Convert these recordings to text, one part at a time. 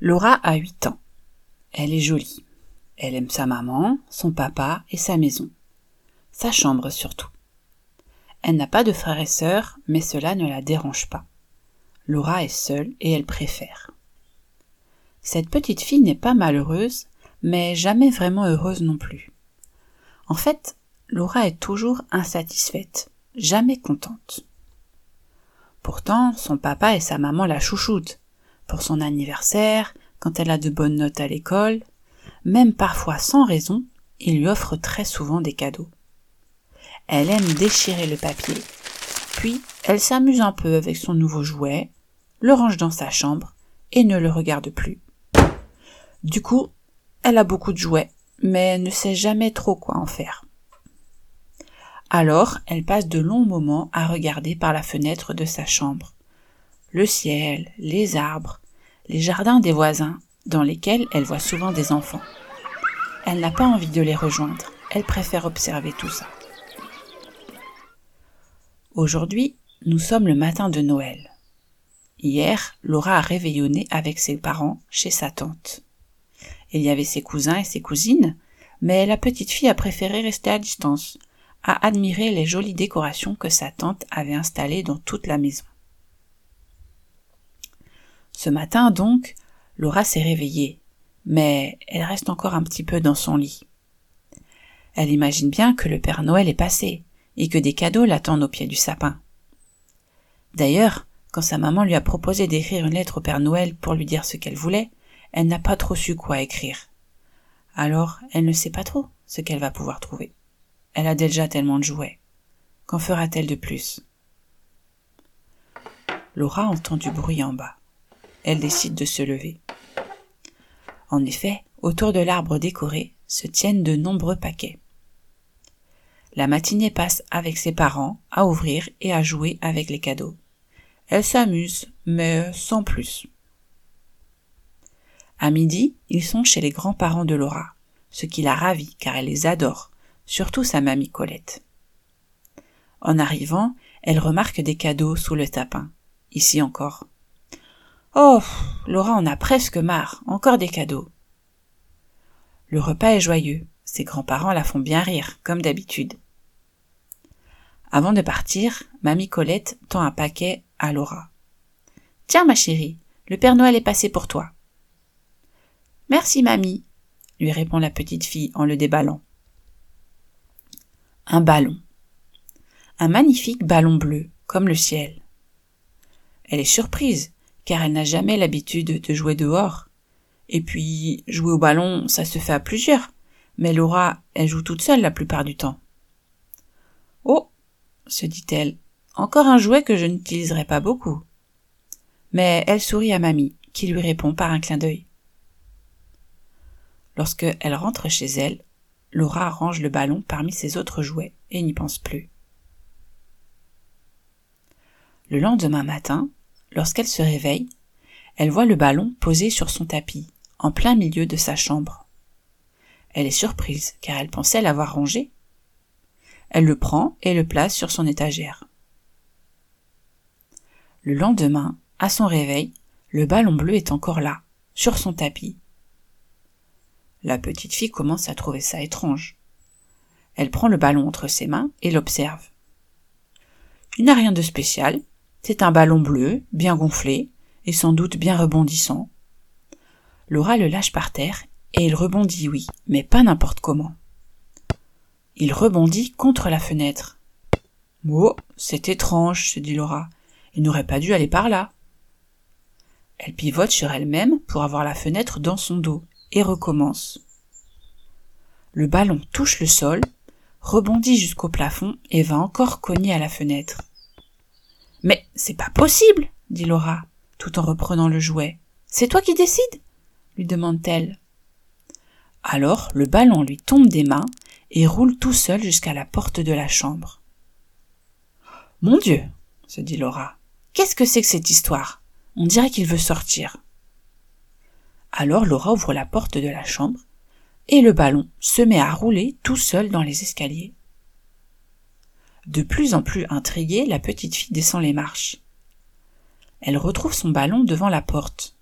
Laura a huit ans. Elle est jolie. Elle aime sa maman, son papa et sa maison. Sa chambre surtout. Elle n'a pas de frères et sœurs, mais cela ne la dérange pas. Laura est seule et elle préfère. Cette petite fille n'est pas malheureuse, mais jamais vraiment heureuse non plus. En fait, Laura est toujours insatisfaite, jamais contente. Pourtant, son papa et sa maman la chouchoutent. Pour son anniversaire, quand elle a de bonnes notes à l'école, même parfois sans raison, ils lui offrent très souvent des cadeaux. Elle aime déchirer le papier, puis elle s'amuse un peu avec son nouveau jouet, le range dans sa chambre et ne le regarde plus. Du coup, elle a beaucoup de jouets, mais ne sait jamais trop quoi en faire. Alors, elle passe de longs moments à regarder par la fenêtre de sa chambre. Le ciel, les arbres, les jardins des voisins, dans lesquels elle voit souvent des enfants. Elle n'a pas envie de les rejoindre, elle préfère observer tout ça. Aujourd'hui, nous sommes le matin de Noël. Hier, Laura a réveillonné avec ses parents chez sa tante. Il y avait ses cousins et ses cousines, mais la petite fille a préféré rester à distance, à admirer les jolies décorations que sa tante avait installées dans toute la maison. Ce matin donc, Laura s'est réveillée, mais elle reste encore un petit peu dans son lit. Elle imagine bien que le Père Noël est passé, et que des cadeaux l'attendent au pied du sapin. D'ailleurs, quand sa maman lui a proposé d'écrire une lettre au Père Noël pour lui dire ce qu'elle voulait, elle n'a pas trop su quoi écrire. Alors, elle ne sait pas trop ce qu'elle va pouvoir trouver. Elle a déjà tellement de jouets. Qu'en fera-t-elle de plus? Laura entend du bruit en bas. Elle décide de se lever. En effet, autour de l'arbre décoré se tiennent de nombreux paquets. La matinée passe avec ses parents à ouvrir et à jouer avec les cadeaux. Elle s'amuse, mais sans plus. À midi, ils sont chez les grands-parents de Laura, ce qui la ravit car elle les adore, surtout sa mamie Colette. En arrivant, elle remarque des cadeaux sous le tapin. Ici encore. Oh. Laura en a presque marre. Encore des cadeaux. Le repas est joyeux. Ses grands-parents la font bien rire, comme d'habitude. Avant de partir, mamie Colette tend un paquet à Laura. Tiens, ma chérie, le Père Noël est passé pour toi. Merci, mamie, lui répond la petite fille en le déballant un ballon. Un magnifique ballon bleu, comme le ciel. Elle est surprise, car elle n'a jamais l'habitude de jouer dehors. Et puis, jouer au ballon, ça se fait à plusieurs. Mais Laura, elle joue toute seule la plupart du temps. Oh, se dit-elle, encore un jouet que je n'utiliserai pas beaucoup. Mais elle sourit à mamie, qui lui répond par un clin d'œil. Lorsque elle rentre chez elle, Laura range le ballon parmi ses autres jouets et n'y pense plus. Le lendemain matin, lorsqu'elle se réveille, elle voit le ballon posé sur son tapis, en plein milieu de sa chambre. Elle est surprise, car elle pensait l'avoir rangé. Elle le prend et le place sur son étagère. Le lendemain, à son réveil, le ballon bleu est encore là, sur son tapis, la petite fille commence à trouver ça étrange. Elle prend le ballon entre ses mains et l'observe. Il n'a rien de spécial. C'est un ballon bleu, bien gonflé, et sans doute bien rebondissant. Laura le lâche par terre, et il rebondit, oui, mais pas n'importe comment. Il rebondit contre la fenêtre. Oh, c'est étrange, se dit Laura. Il n'aurait pas dû aller par là. Elle pivote sur elle-même pour avoir la fenêtre dans son dos et recommence. Le ballon touche le sol, rebondit jusqu'au plafond et va encore cogner à la fenêtre. Mais c'est pas possible, dit Laura, tout en reprenant le jouet. C'est toi qui décides lui demande-t-elle. Alors le ballon lui tombe des mains et roule tout seul jusqu'à la porte de la chambre. Mon Dieu, se dit Laura, qu'est-ce que c'est que cette histoire? On dirait qu'il veut sortir. Alors Laura ouvre la porte de la chambre, et le ballon se met à rouler tout seul dans les escaliers. De plus en plus intriguée, la petite fille descend les marches. Elle retrouve son ballon devant la porte.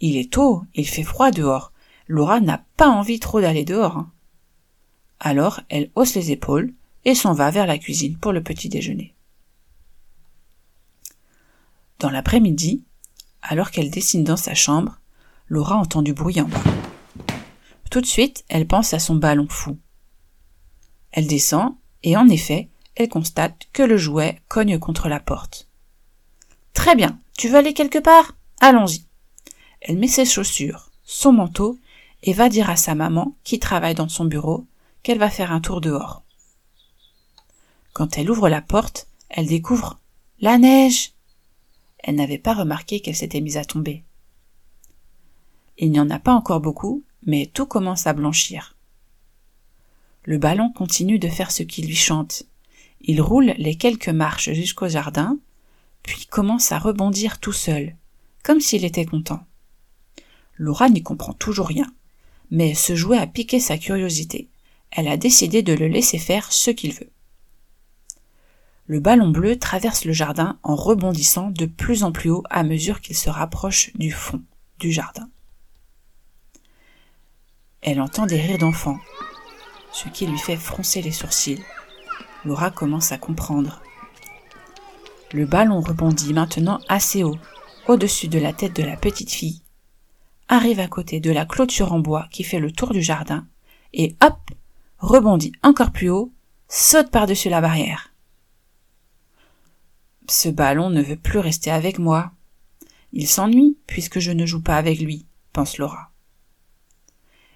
Il est tôt, il fait froid dehors. Laura n'a pas envie trop d'aller dehors. Hein. Alors elle hausse les épaules et s'en va vers la cuisine pour le petit déjeuner. Dans l'après-midi, alors qu'elle dessine dans sa chambre, Laura entend du bruit en bas. Tout de suite, elle pense à son ballon fou. Elle descend, et en effet, elle constate que le jouet cogne contre la porte. Très bien, tu veux aller quelque part? Allons-y. Elle met ses chaussures, son manteau, et va dire à sa maman, qui travaille dans son bureau, qu'elle va faire un tour dehors. Quand elle ouvre la porte, elle découvre la neige. Elle n'avait pas remarqué qu'elle s'était mise à tomber. Il n'y en a pas encore beaucoup, mais tout commence à blanchir. Le ballon continue de faire ce qui lui chante. Il roule les quelques marches jusqu'au jardin, puis commence à rebondir tout seul, comme s'il était content. Laura n'y comprend toujours rien, mais ce jouet a piqué sa curiosité. Elle a décidé de le laisser faire ce qu'il veut. Le ballon bleu traverse le jardin en rebondissant de plus en plus haut à mesure qu'il se rapproche du fond du jardin. Elle entend des rires d'enfants, ce qui lui fait froncer les sourcils. Laura commence à comprendre. Le ballon rebondit maintenant assez haut, au-dessus de la tête de la petite fille, arrive à côté de la clôture en bois qui fait le tour du jardin, et hop, rebondit encore plus haut, saute par-dessus la barrière. Ce ballon ne veut plus rester avec moi. Il s'ennuie puisque je ne joue pas avec lui, pense Laura.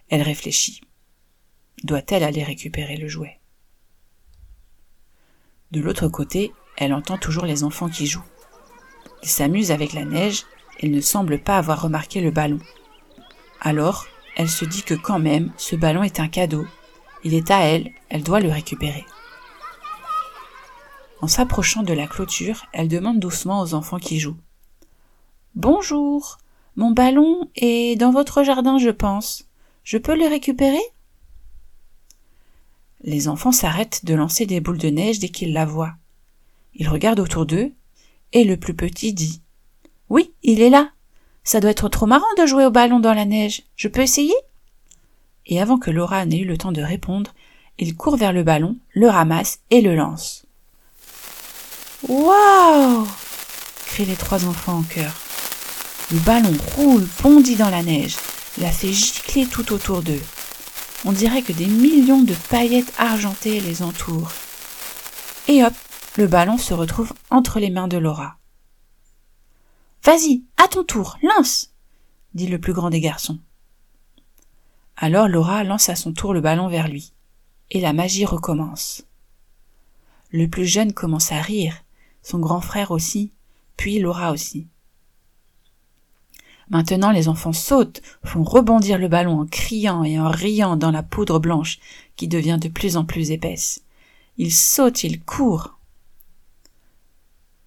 Elle réfléchit. Doit-elle aller récupérer le jouet? De l'autre côté, elle entend toujours les enfants qui jouent. Ils s'amusent avec la neige et ne semblent pas avoir remarqué le ballon. Alors, elle se dit que quand même, ce ballon est un cadeau. Il est à elle, elle doit le récupérer. En s'approchant de la clôture, elle demande doucement aux enfants qui jouent. Bonjour. Mon ballon est dans votre jardin, je pense. Je peux le récupérer? Les enfants s'arrêtent de lancer des boules de neige dès qu'ils la voient. Ils regardent autour d'eux, et le plus petit dit. Oui, il est là. Ça doit être trop marrant de jouer au ballon dans la neige. Je peux essayer? Et avant que Laura n'ait eu le temps de répondre, il court vers le ballon, le ramasse et le lance. Waouh crient les trois enfants en chœur. Le ballon roule, bondit dans la neige, la fait gicler tout autour d'eux. On dirait que des millions de paillettes argentées les entourent. Et hop, le ballon se retrouve entre les mains de Laura. Vas-y, à ton tour, lance dit le plus grand des garçons. Alors Laura lance à son tour le ballon vers lui, et la magie recommence. Le plus jeune commence à rire, son grand frère aussi, puis Laura aussi. Maintenant les enfants sautent, font rebondir le ballon en criant et en riant dans la poudre blanche qui devient de plus en plus épaisse. Ils sautent, ils courent.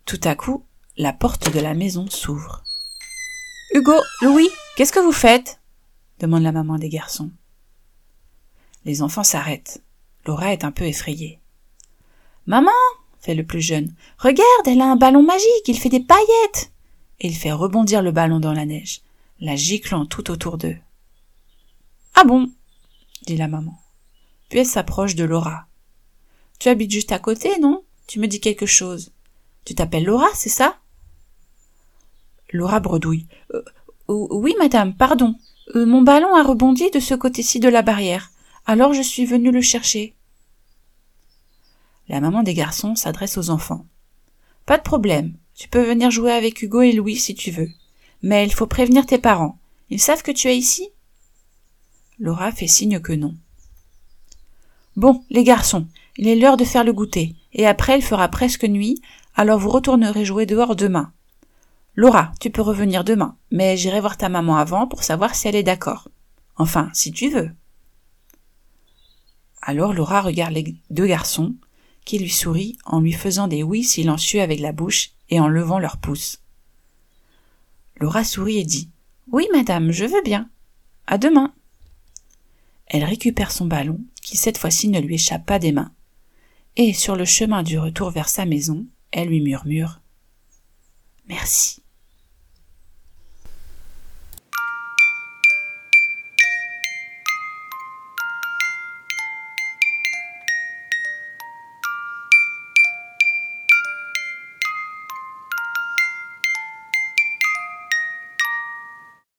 Tout à coup, la porte de la maison s'ouvre. Hugo, Louis, qu'est-ce que vous faites? demande la maman des garçons. Les enfants s'arrêtent. Laura est un peu effrayée. Maman, fait le plus jeune. Regarde, elle a un ballon magique, il fait des paillettes. Il fait rebondir le ballon dans la neige, la giclant tout autour d'eux. Ah bon? dit la maman. Puis elle s'approche de Laura. Tu habites juste à côté, non? Tu me dis quelque chose. Tu t'appelles Laura, c'est ça? Laura bredouille. Euh, oui, madame, pardon. Euh, mon ballon a rebondi de ce côté-ci de la barrière. Alors je suis venue le chercher. La maman des garçons s'adresse aux enfants. Pas de problème. Tu peux venir jouer avec Hugo et Louis si tu veux. Mais il faut prévenir tes parents. Ils savent que tu es ici? Laura fait signe que non. Bon, les garçons, il est l'heure de faire le goûter, et après il fera presque nuit, alors vous retournerez jouer dehors demain. Laura, tu peux revenir demain, mais j'irai voir ta maman avant pour savoir si elle est d'accord. Enfin, si tu veux. Alors Laura regarde les deux garçons, qui lui sourit en lui faisant des oui silencieux avec la bouche et en levant leurs pouces. Laura sourit et dit Oui, madame, je veux bien. À demain. Elle récupère son ballon, qui cette fois-ci ne lui échappe pas des mains. Et sur le chemin du retour vers sa maison, elle lui murmure Merci.